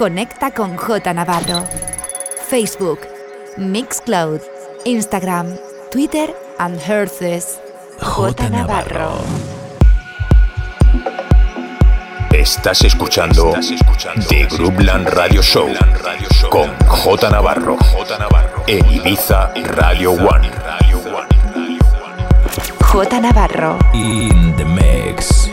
Conecta con J Navarro. Facebook, Mixcloud, Instagram, Twitter and Herces. J Navarro. Estás escuchando, The Groupland Radio Show con J Navarro en Ibiza Radio One. J Navarro. In the mix.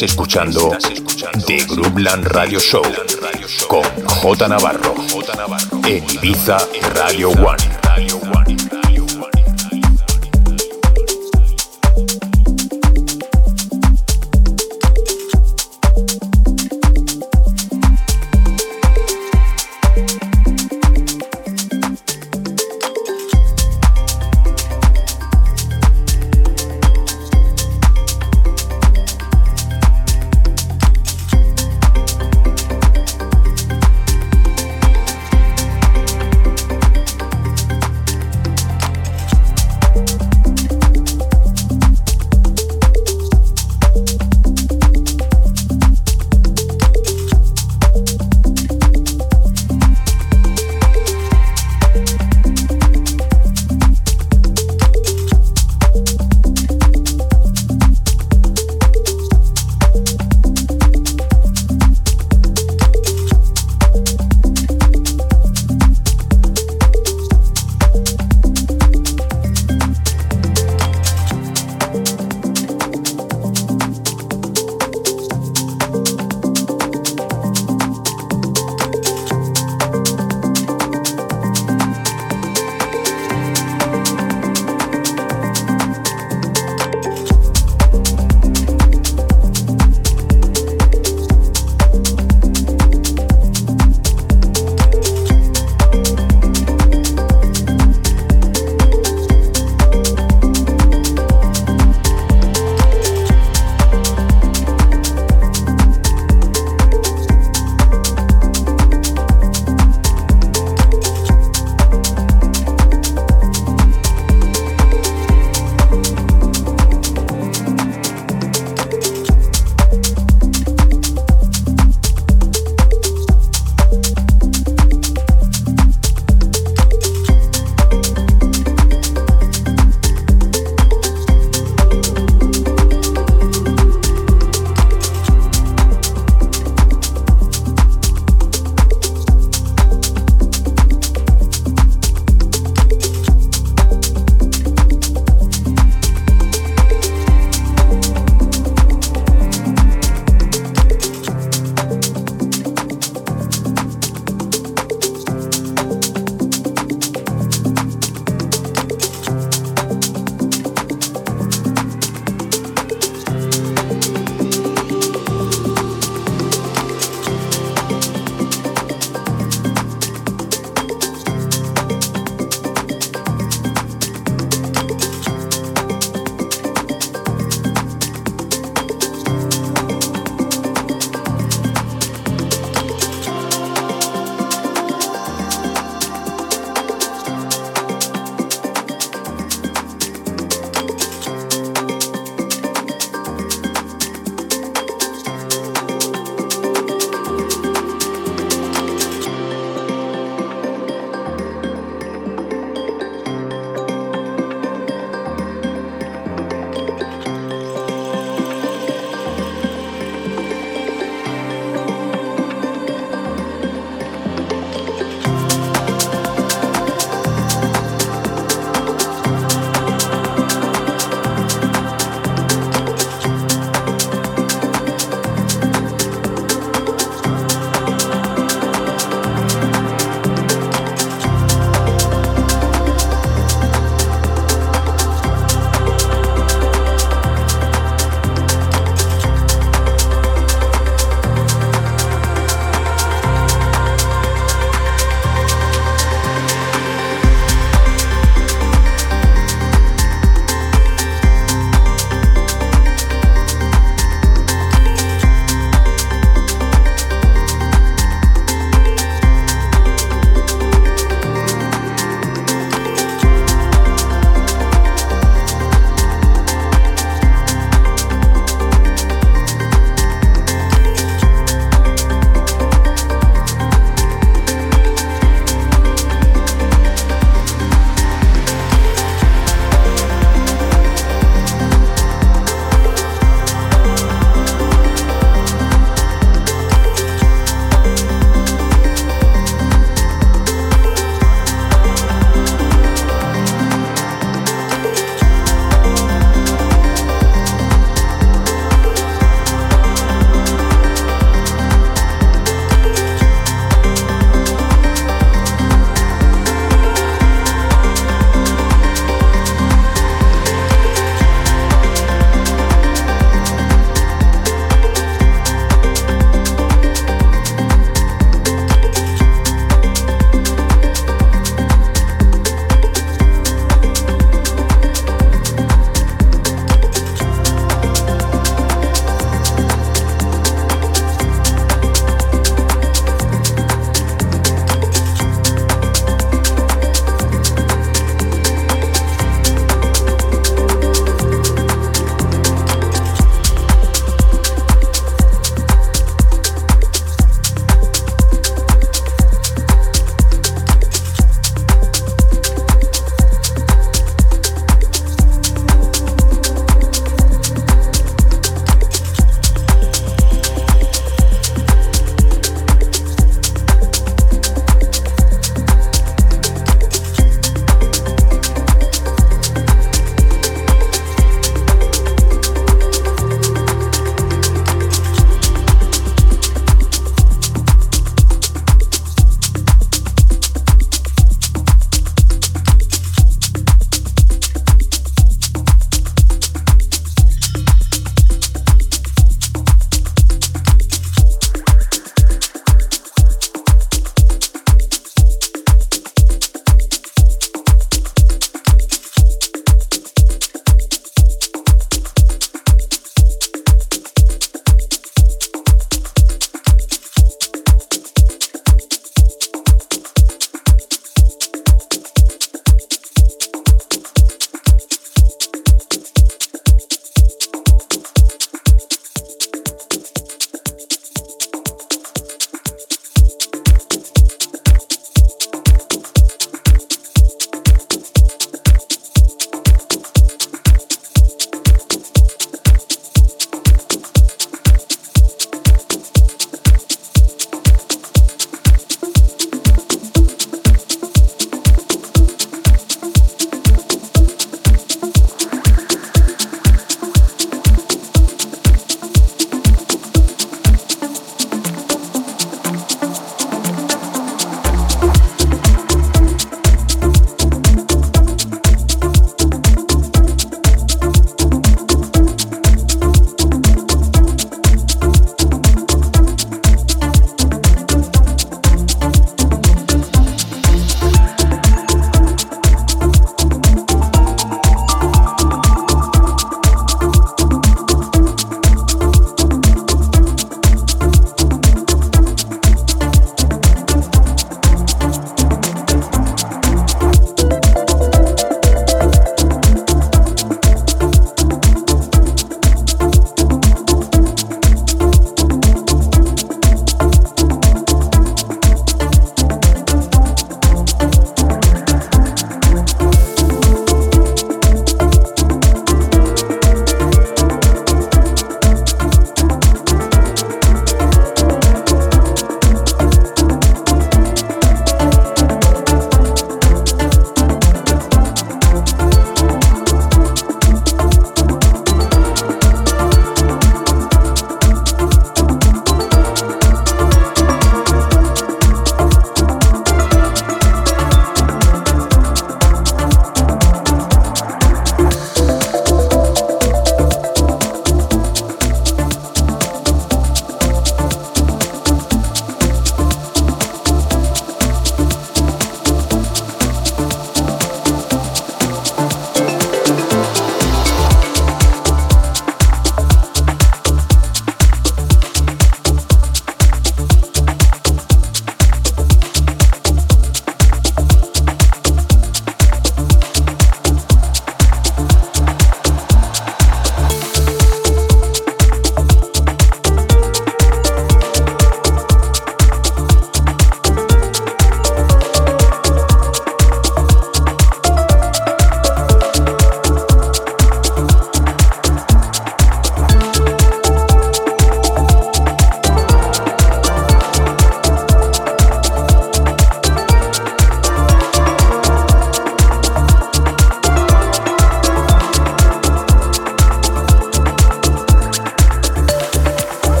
Estás escuchando The Groupland Radio Show con J Navarro en Ibiza Radio One.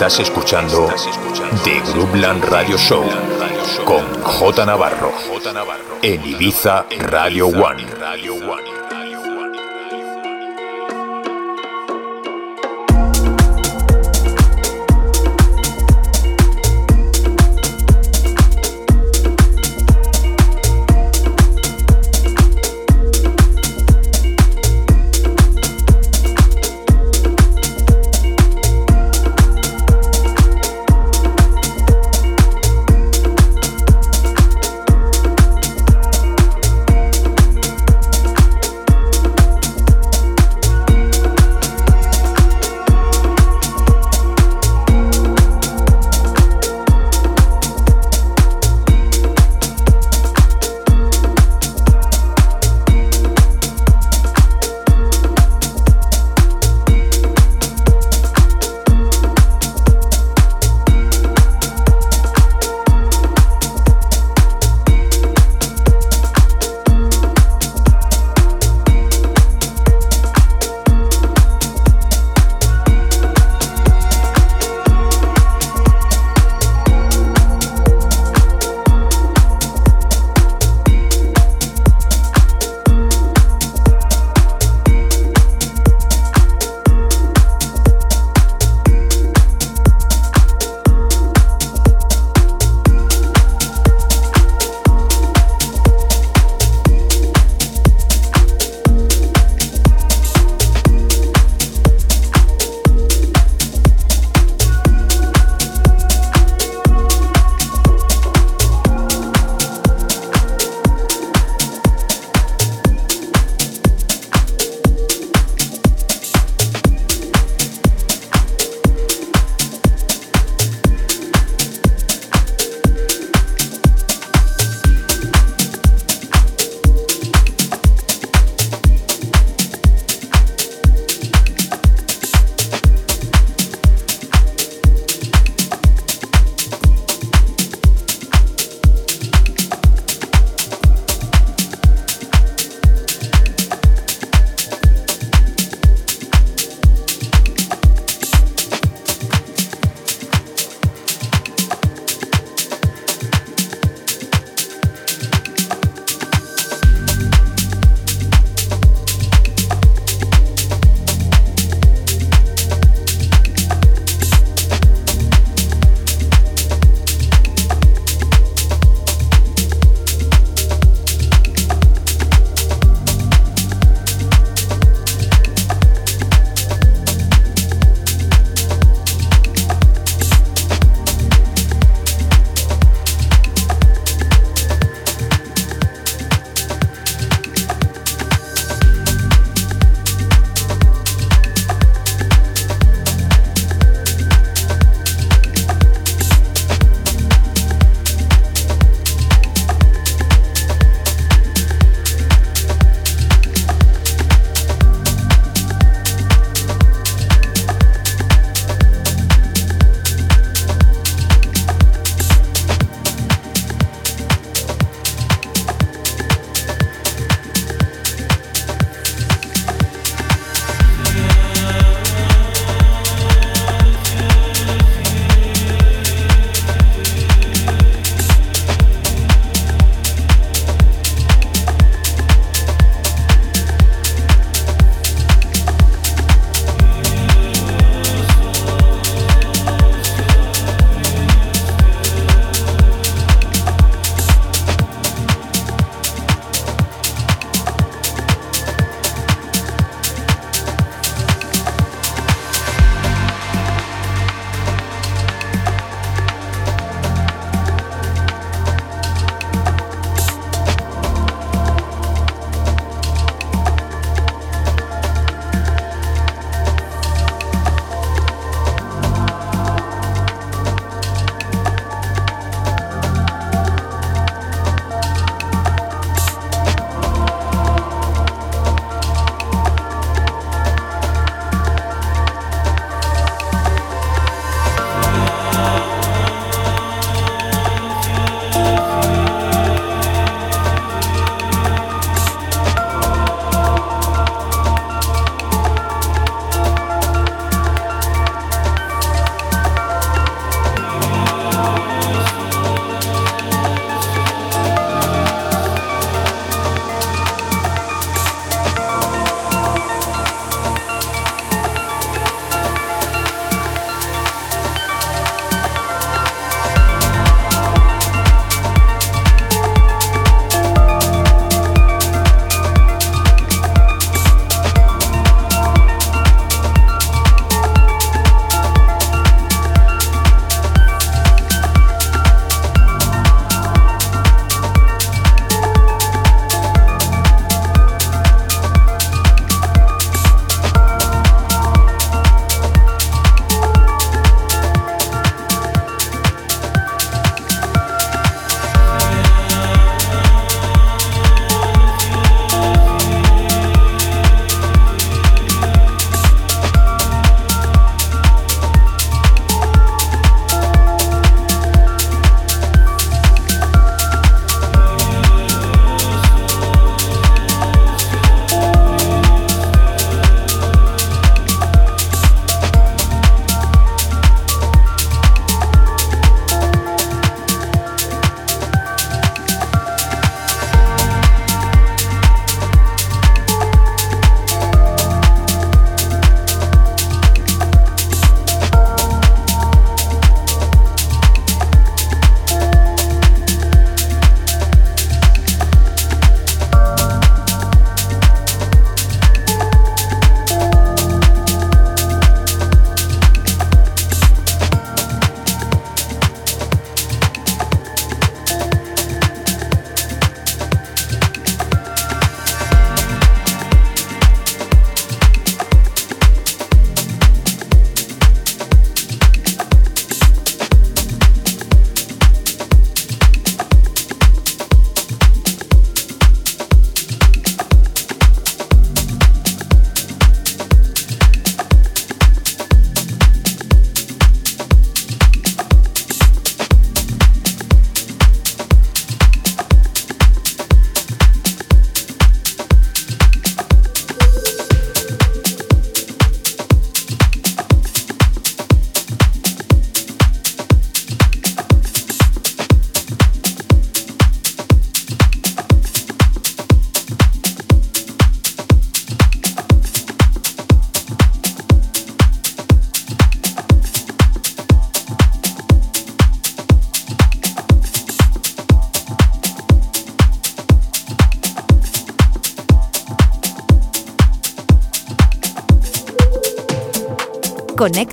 Estás escuchando The Groupland Radio Show con J Navarro en Ibiza Radio One.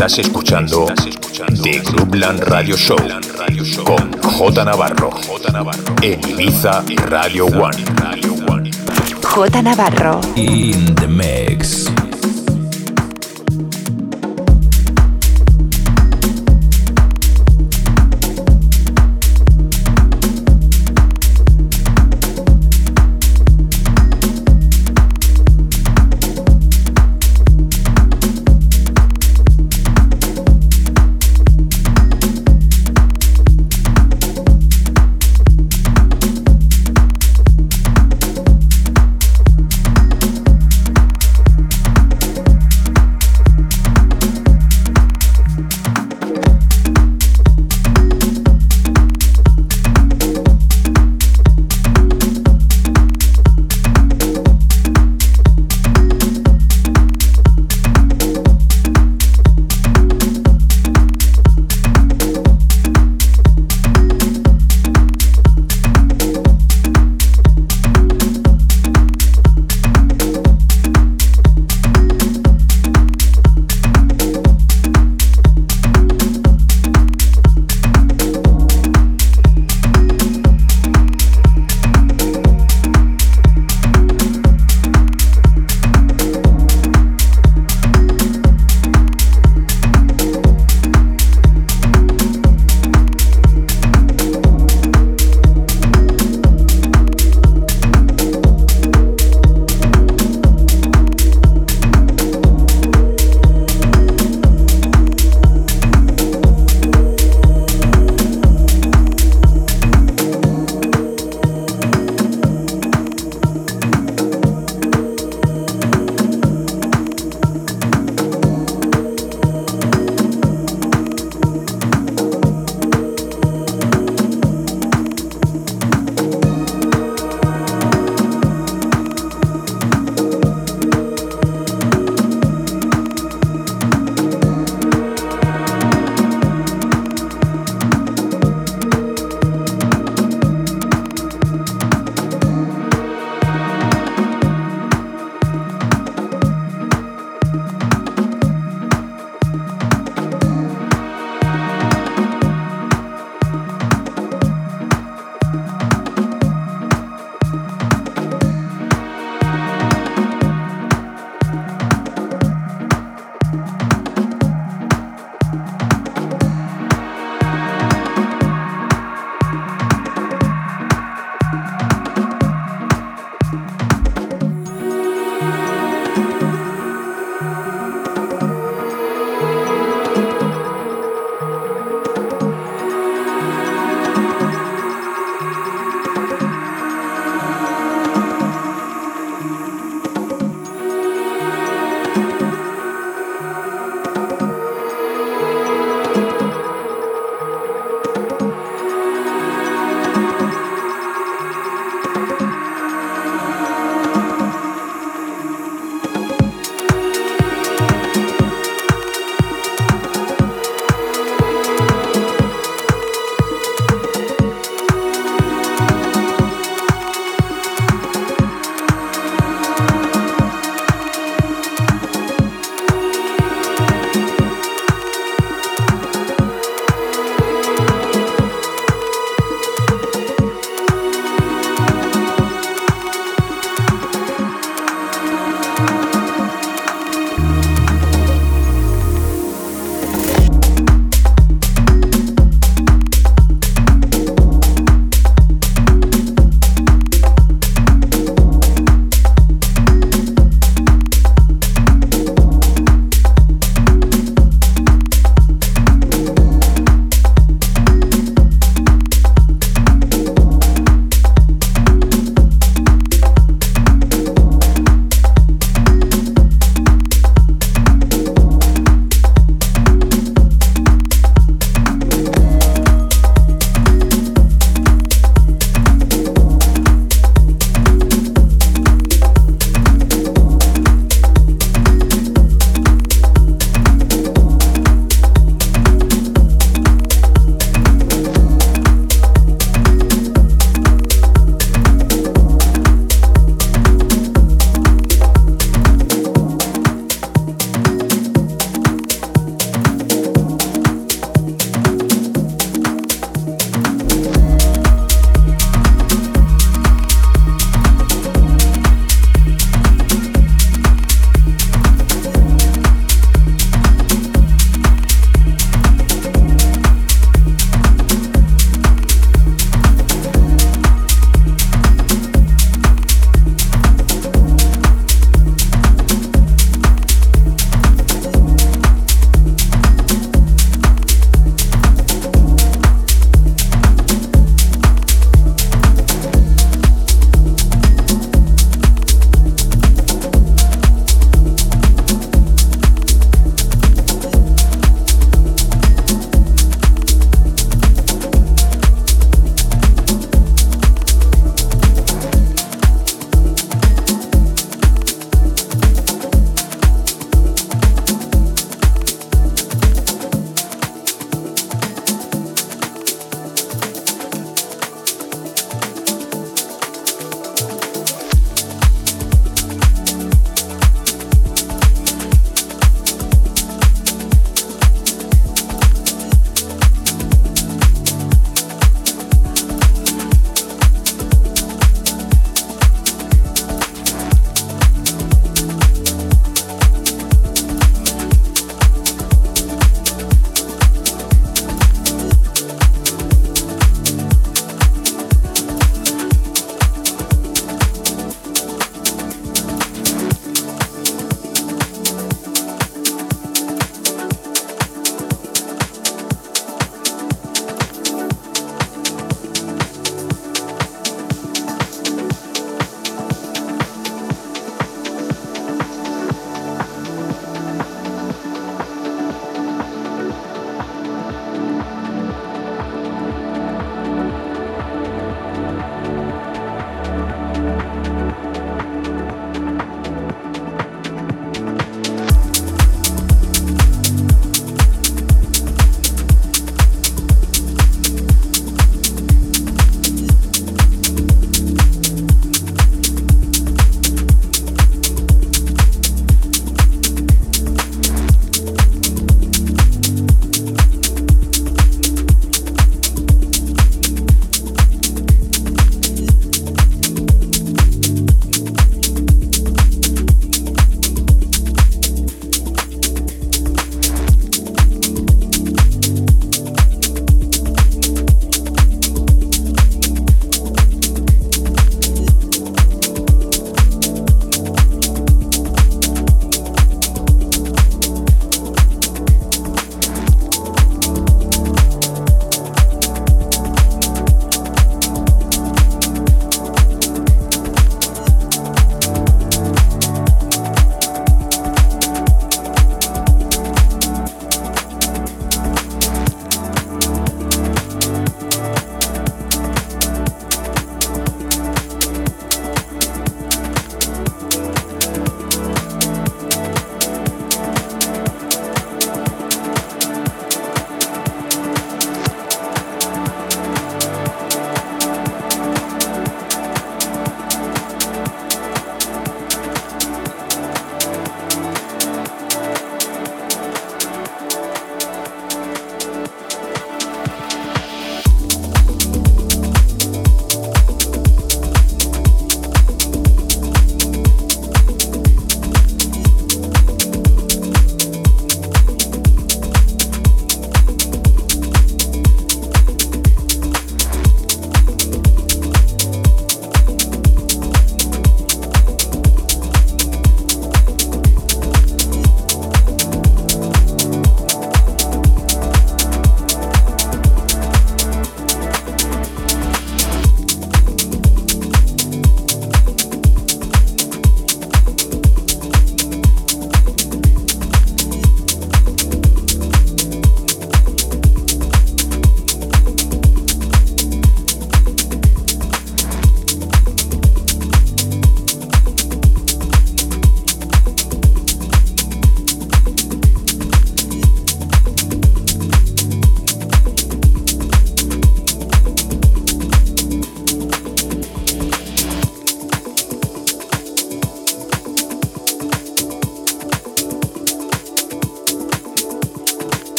Estás escuchando The Groupland Radio Show con J Navarro en Ibiza Radio One. J Navarro. In the mix.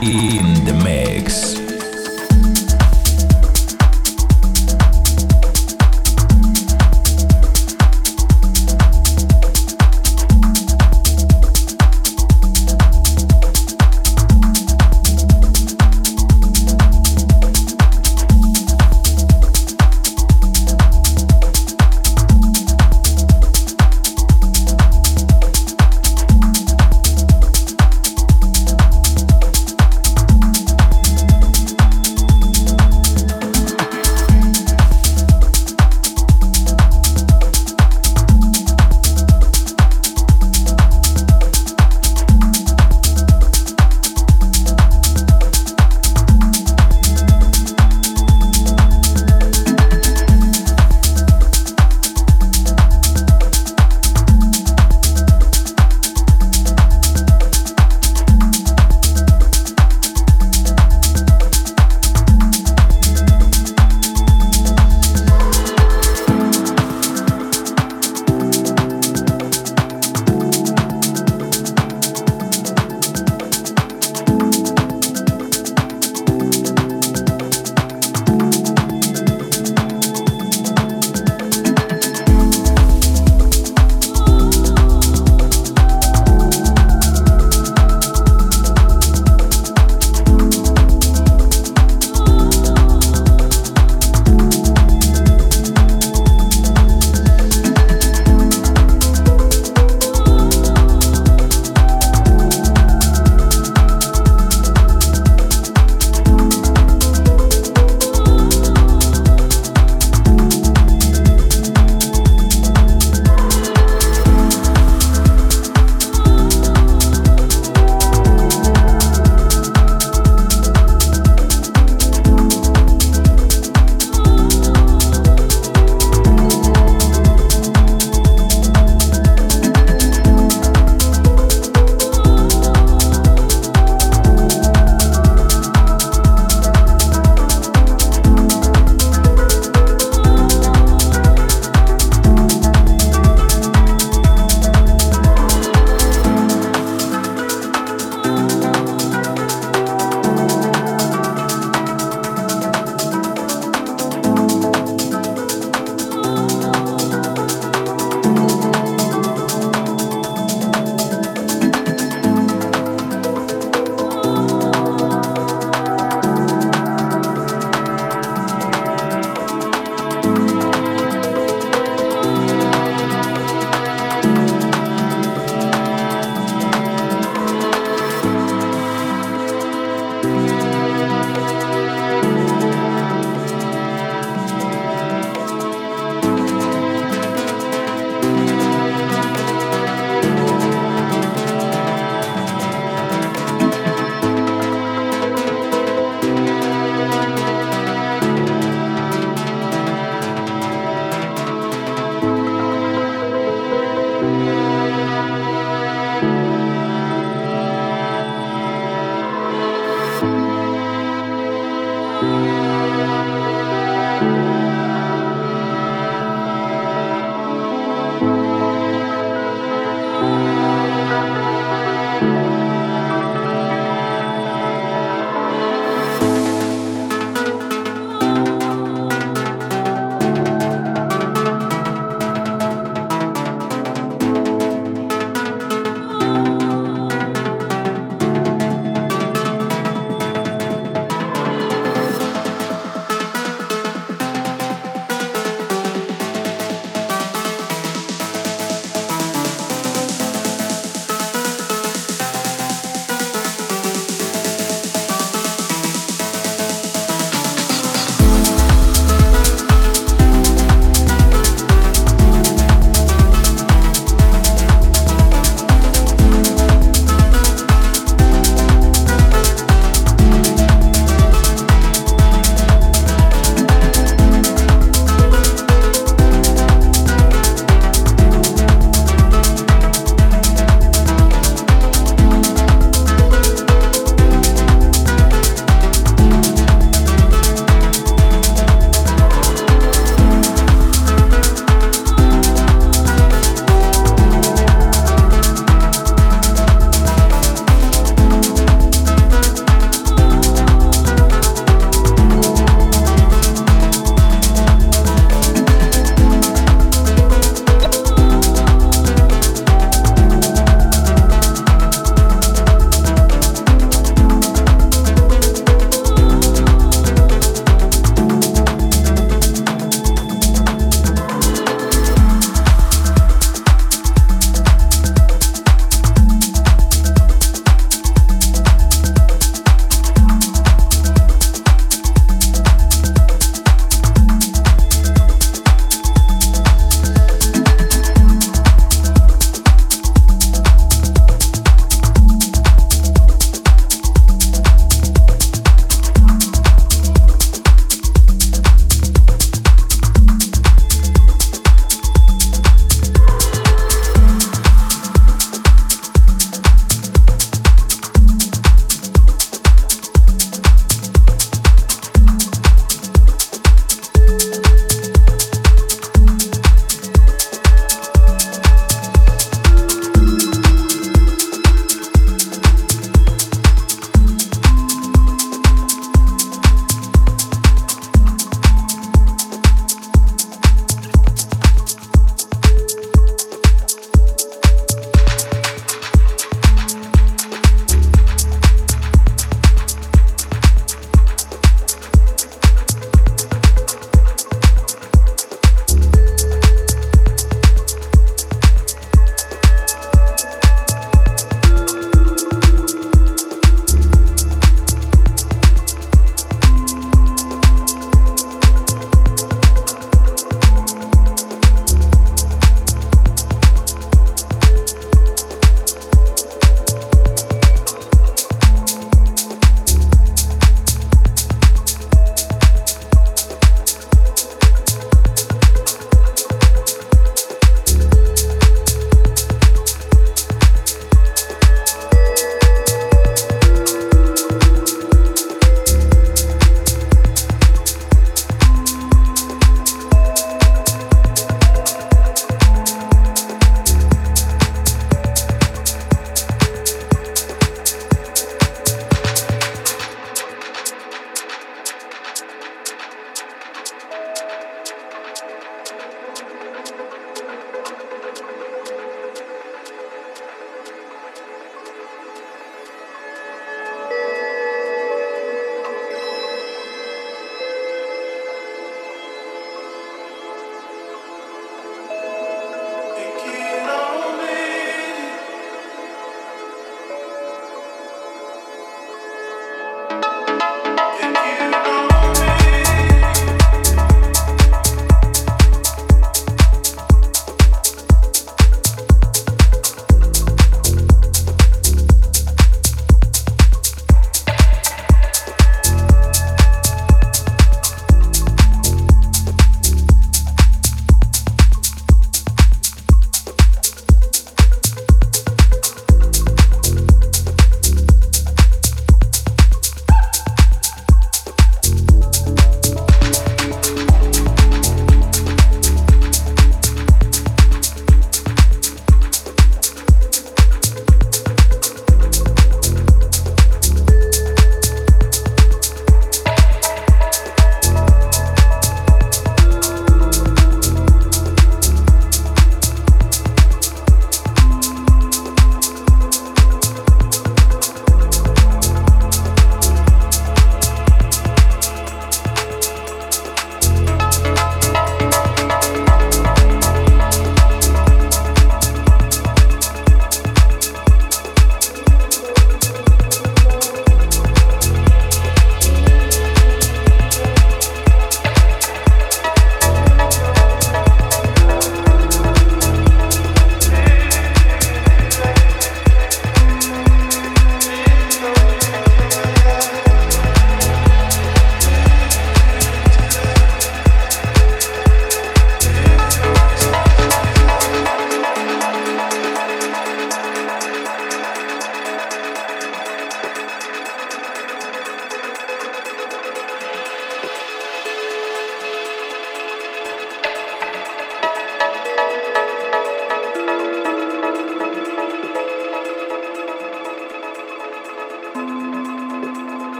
In the mix.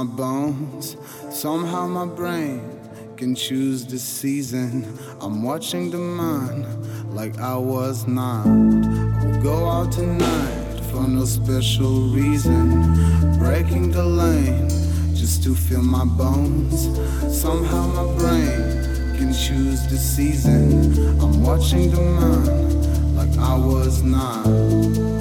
My bones. Somehow my brain can choose the season. I'm watching the man like I was not. I'll go out tonight for no special reason. Breaking the lane just to feel my bones. Somehow my brain can choose the season. I'm watching the man like I was not.